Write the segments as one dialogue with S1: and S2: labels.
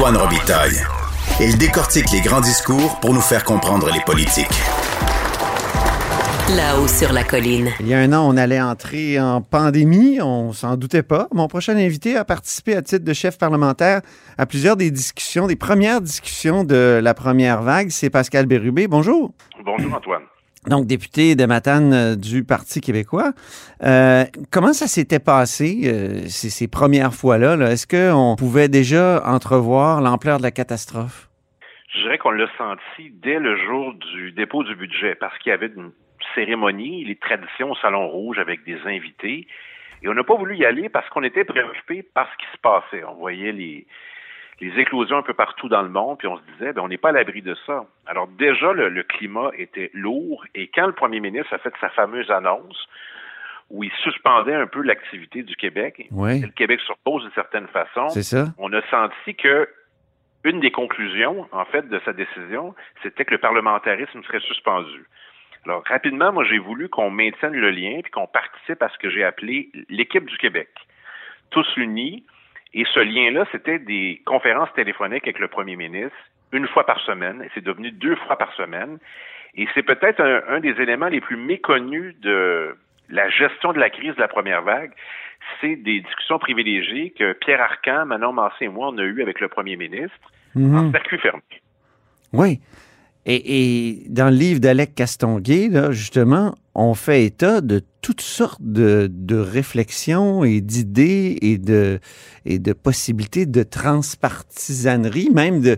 S1: Antoine Robitaille. Il décortique les grands discours pour nous faire comprendre les politiques.
S2: Là-haut sur la colline.
S3: Il y a un an, on allait entrer en pandémie, on s'en doutait pas. Mon prochain invité a participé à titre de chef parlementaire à plusieurs des discussions, des premières discussions de la première vague. C'est Pascal Bérubé. Bonjour.
S4: Bonjour Antoine.
S3: Donc, député de Matane euh, du Parti québécois. Euh, comment ça s'était passé euh, ces, ces, premières fois-là? -là, Est-ce qu'on pouvait déjà entrevoir l'ampleur de la catastrophe?
S4: Je dirais qu'on l'a senti dès le jour du dépôt du budget parce qu'il y avait une cérémonie, les traditions au Salon Rouge avec des invités. Et on n'a pas voulu y aller parce qu'on était préoccupé par ce qui se passait. On voyait les, les éclosions un peu partout dans le monde, puis on se disait, ben, on n'est pas à l'abri de ça. Alors déjà, le, le, climat était lourd, et quand le premier ministre a fait sa fameuse annonce, où il suspendait un peu l'activité du Québec,
S3: oui.
S4: le Québec se repose d'une certaine façon,
S3: ça.
S4: on a senti que une des conclusions, en fait, de sa décision, c'était que le parlementarisme serait suspendu. Alors, rapidement, moi, j'ai voulu qu'on maintienne le lien puis qu'on participe à ce que j'ai appelé l'équipe du Québec. Tous unis. Et ce lien-là, c'était des conférences téléphoniques avec le premier ministre, une fois par semaine. Et c'est devenu deux fois par semaine. Et c'est peut-être un, un, des éléments les plus méconnus de la gestion de la crise de la première vague. C'est des discussions privilégiées que Pierre Arcan, Manon Massé et moi, on a eues avec le premier ministre
S3: Mhm.
S4: en circuit fermé.
S3: Oui. Et, et, dans le livre d'Alec Castonguay, là, justement, on fait état de toutes sortes de, de réflexions et d'idées et de, et de possibilités de transpartisanerie, même de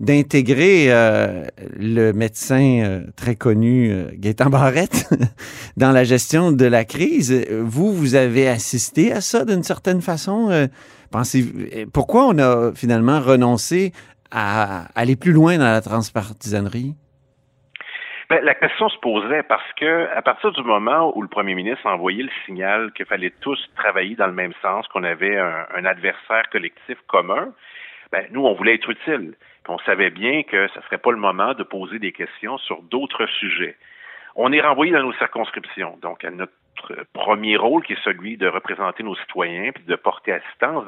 S3: d'intégrer euh, le médecin euh, très connu euh, Gaétan Barrette dans la gestion de la crise. Vous, vous avez assisté à ça d'une certaine façon. Euh, pensez pourquoi on a finalement renoncé à aller plus loin dans la transpartisanerie?
S4: Ben, la question se posait parce que à partir du moment où le premier ministre a envoyé le signal qu'il fallait tous travailler dans le même sens, qu'on avait un, adversaire collectif commun, ben, nous, on voulait être utile. On savait bien que ce ne serait pas le moment de poser des questions sur d'autres sujets. On est renvoyé dans nos circonscriptions, donc à notre premier rôle qui est celui de représenter nos citoyens puis de porter assistance.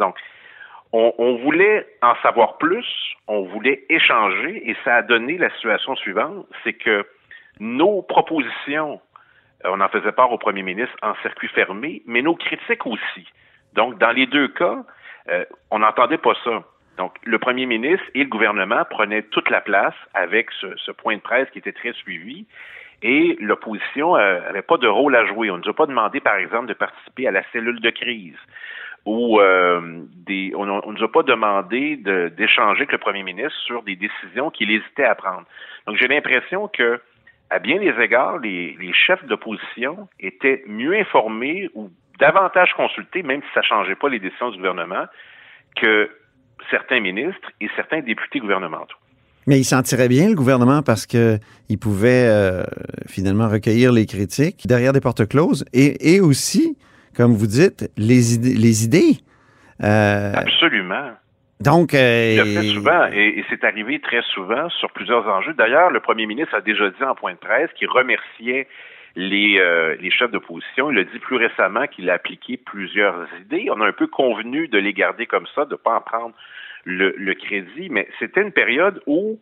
S4: On, voulait en savoir plus, on voulait échanger et ça a donné la situation suivante, c'est que nos propositions, on en faisait part au premier ministre en circuit fermé, mais nos critiques aussi. Donc, dans les deux cas, euh, on n'entendait pas ça. Donc, le premier ministre et le gouvernement prenaient toute la place avec ce, ce point de presse qui était très suivi et l'opposition n'avait pas de rôle à jouer. On ne nous a pas demandé, par exemple, de participer à la cellule de crise ou euh, on ne nous a pas demandé d'échanger avec le premier ministre sur des décisions qu'il hésitait à prendre. Donc, j'ai l'impression que, à bien des égards, les, chefs d'opposition étaient mieux informés ou davantage consultés, même si ça ne changeait pas les décisions du gouvernement, que certains ministres et certains députés gouvernementaux.
S3: Mais il s'en tirait bien, le gouvernement, parce que il pouvait euh, finalement recueillir les critiques derrière des portes closes et aussi, comme vous dites, les idées. Les idées.
S4: Euh, Absolument.
S3: Donc,
S4: euh, il le fait souvent, et, et c'est arrivé très souvent sur plusieurs enjeux. D'ailleurs, le premier ministre a déjà dit en point de presse qu'il remerciait les, euh, les chefs d'opposition. Il a dit plus récemment qu'il a appliqué plusieurs idées. On a un peu convenu de les garder comme ça, de ne pas en prendre le, le crédit, mais c'était une période où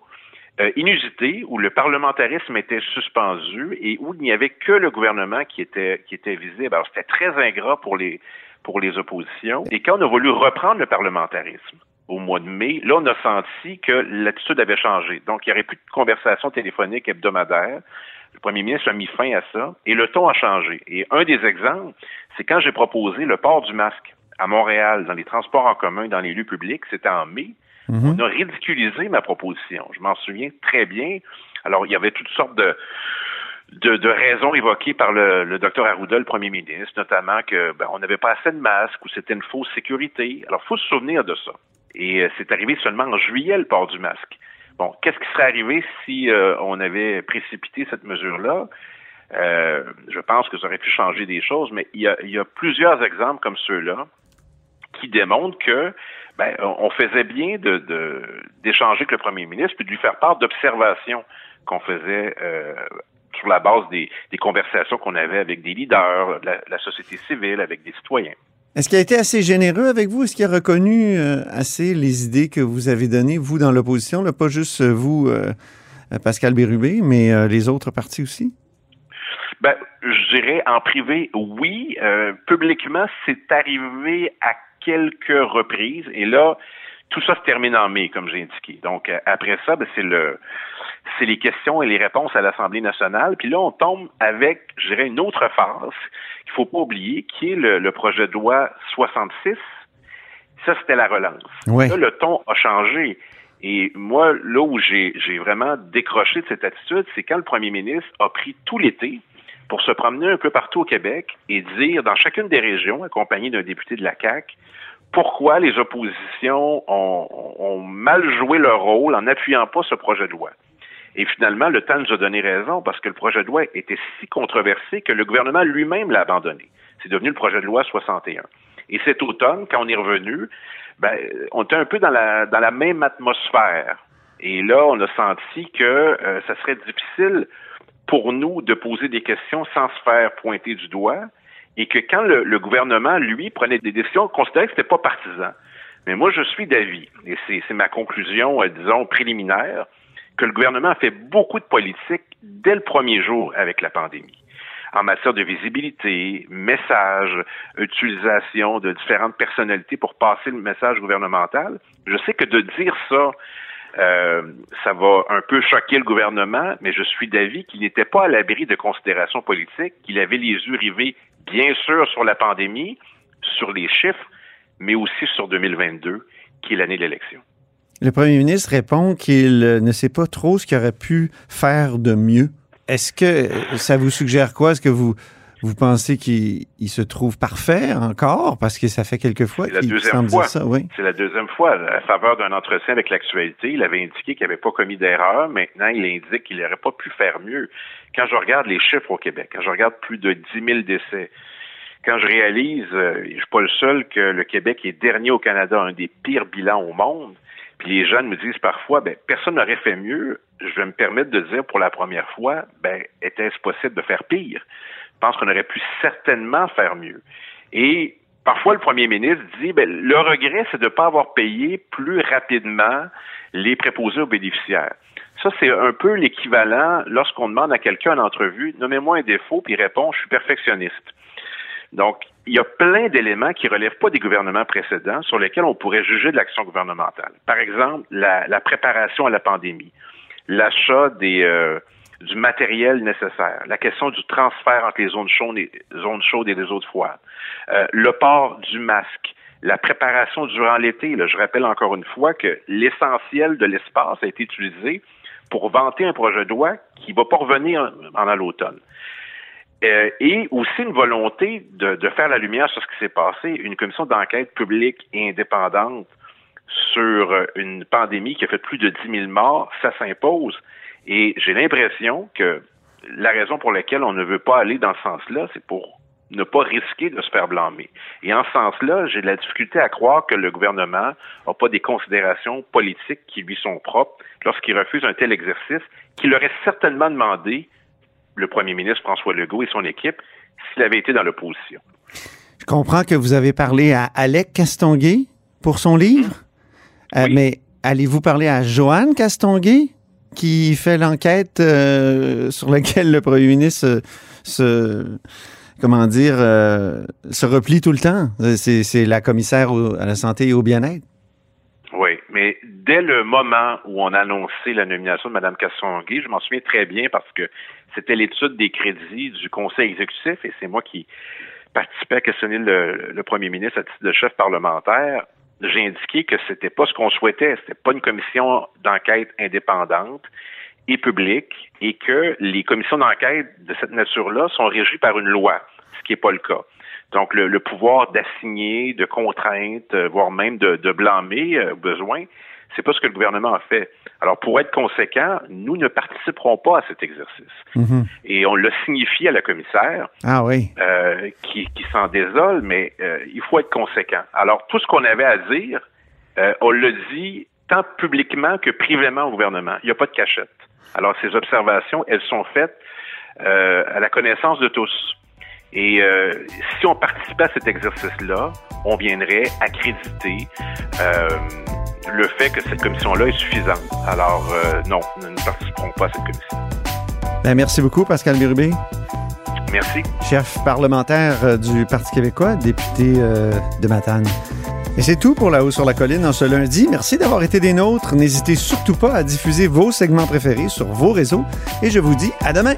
S4: euh, inusitée, où le parlementarisme était suspendu et où il n'y avait que le gouvernement qui était qui visible. Alors c'était très ingrat pour les pour les oppositions. Et quand on a voulu reprendre le parlementarisme au mois de mai, là on a senti que l'attitude avait changé. Donc il n'y aurait plus de conversation téléphonique hebdomadaire. Le premier ministre a mis fin à ça et le ton a changé. Et un des exemples, c'est quand j'ai proposé le port du masque à Montréal, dans les transports en commun, dans les lieux publics, c'était en mai. -hmm. On a ridiculisé ma proposition. Je m'en souviens très bien. Alors, il y avait toutes sortes de, de, raisons évoquées par le, le docteur Arruda, le premier ministre, notamment que ben, on n'avait pas assez de masques ou c'était une fausse sécurité. Alors, il faut se souvenir de ça. Et euh, c'est arrivé seulement en juillet, le port du masque. Bon, qu'est-ce qui serait arrivé si euh, on avait précipité cette mesure-là? Euh, je pense que ça aurait pu changer des choses, mais il y a plusieurs exemples comme ceux-là qui démontrent que ben, on faisait bien de, d'échanger avec le premier ministre puis de lui faire part d'observations qu'on faisait euh, sur la base des, des conversations qu'on avait avec des leaders, la, la, société civile, avec des citoyens.
S3: Est-ce qu'il a été assez généreux avec vous? Est-ce qu'il a reconnu euh, assez les idées que vous avez données, vous, dans l'opposition, pas juste vous, euh, Pascal Bérubé, mais les autres partis aussi?
S4: Ben, je dirais en privé, oui. publiquement, c'est arrivé à quelques reprises. Et là, tout ça se termine en mai, comme j'ai indiqué. Donc, après ça, ben, c'est le c'est les questions et les réponses à l'Assemblée nationale. Puis là, on tombe avec, je dirais, une autre phase qu'il faut pas oublier, qui est le, projet de loi 66. Ça, c'était la relance. Là, le ton a changé. Et moi, là où j'ai vraiment décroché de cette attitude, c'est quand le premier ministre a pris tout l'été pour se promener un peu partout au Québec et dire dans chacune des régions, accompagné d'un député de la CAQ, pourquoi les oppositions ont, ont, mal joué leur rôle en n'appuyant pas ce projet de loi. Et finalement, le temps nous a donné raison parce que le projet de loi était si controversé que le gouvernement lui-même l'a abandonné. C'est devenu le projet de loi 61. Et cet automne, quand on est revenu, ben, on était un peu dans la, dans la même atmosphère. Et là, on a senti que euh, ça serait difficile pour nous de poser des questions sans se faire pointer du doigt et que quand le, le gouvernement, lui, prenait des décisions, on considérait que c'était pas partisan. Mais moi, je suis d'avis, et c'est ma conclusion, euh, disons, préliminaire, que le gouvernement a fait beaucoup de politique dès le premier jour avec la pandémie en matière de visibilité, message, utilisation de différentes personnalités pour passer le message gouvernemental. Je sais que de dire ça, euh, ça va un peu choquer le gouvernement, mais je suis d'avis qu'il n'était pas à l'abri de considérations politiques, qu'il avait les yeux rivés, bien sûr, sur la pandémie, sur les chiffres, mais aussi sur 2022, qui est l'année de l'élection.
S3: Le premier ministre répond qu'il ne sait pas trop ce qu'il aurait pu faire de mieux. Est-ce que ça vous suggère quoi? Est-ce que vous, vous pensez qu'il se trouve parfait encore? Parce que ça fait quelques fois qu'il semble dire ça. Oui.
S4: C'est la deuxième fois. À faveur d'un entretien avec l'actualité, il avait indiqué qu'il n'avait pas commis d'erreur. Maintenant, il indique qu'il n'aurait pas pu faire mieux. Quand je regarde les chiffres au Québec, quand je regarde plus de 10 000 décès, quand je réalise, euh, je suis pas le seul, que le Québec est dernier au Canada, un des pires bilans au monde, puis les jeunes me disent parfois, ben, personne n'aurait fait mieux. Je vais me permettre de dire pour la première fois, ben, était-ce possible de faire pire? Je pense qu'on aurait pu certainement faire mieux. Et parfois, le premier ministre dit, ben, le regret, c'est de ne pas avoir payé plus rapidement les préposés aux bénéficiaires. Ça, c'est un peu l'équivalent lorsqu'on demande à quelqu'un en entrevue, nommez-moi un défaut, puis il répond, je suis perfectionniste. Donc, il y a plein d'éléments qui relèvent pas des gouvernements précédents sur lesquels on pourrait juger de l'action gouvernementale. Par exemple, la, préparation à la pandémie, l'achat des euh, du matériel nécessaire, la question du transfert entre les zones chaudes et, zones les autres froides, euh, le port du masque, la préparation durant l'été. Je rappelle encore une fois que l'essentiel de l'espace a été utilisé pour vanter un projet de loi qui va pas revenir pendant l'automne. Euh, et aussi une volonté de, de, faire la lumière sur ce qui s'est passé, une commission d'enquête publique et indépendante sur une pandémie qui a fait plus de 10 000 morts, ça s'impose. Et j'ai l'impression que la raison pour laquelle on ne veut pas aller dans ce sens-là, c'est pour ne pas risquer de se faire blâmer. Et en ce sens-là, j'ai de la difficulté à croire que le gouvernement n'a pas des considérations politiques qui lui sont propres lorsqu'il refuse un tel exercice qu'il aurait certainement demandé le premier ministre François Legault et son équipe s'il avait été dans l'opposition.
S3: Je comprends que vous avez parlé à Alec Castonguay pour son livre, euh, mais allez-vous parler à Joanne Castonguay? Qui fait l'enquête euh, sur laquelle le premier ministre se, comment dire, euh, se replie tout le temps? C'est la commissaire à la santé et au bien-être.
S4: Oui, mais dès le moment où on a annoncé la nomination de Mme Castonguay, je m'en souviens très bien parce que c'était l'étude des crédits du Conseil exécutif et c'est moi qui participais à questionner le, premier ministre à titre de chef parlementaire. J'ai indiqué que c'était pas ce qu'on souhaitait, c'était pas une commission d'enquête indépendante et publique et que les commissions d'enquête de cette nature-là sont régies par une loi, ce qui n'est pas le cas. Donc, le, pouvoir d'assigner, de contrainte, euh, voire même de, de blâmer euh, besoin, c'est pas ce que le gouvernement a fait. Alors, pour être conséquent, nous ne participerons pas à cet exercice. Mm-hmm. Et on l'a signifié à la commissaire,
S3: ah oui.
S4: Euh, qui, qui s'en désole, mais il faut être conséquent. Alors, tout ce qu'on avait à dire, on l'a dit tant publiquement que privément au gouvernement. Il n'y a pas de cachette. Alors, ces observations, elles sont faites à la connaissance de tous. Et euh, si on participait à cet exercice-là, on viendrait accréditer euh, le fait que cette commission-là est suffisante. Alors, euh, non, nous ne participerons pas à cette commission.
S3: Ben, merci beaucoup, Pascal Bérubé.
S4: Merci.
S3: Chef parlementaire du Parti québécois, député de Matane. Et c'est tout pour La Haut sur la Colline en ce lundi. Merci d'avoir été des nôtres. N'hésitez surtout pas à diffuser vos segments préférés sur vos réseaux. Et je vous dis à demain.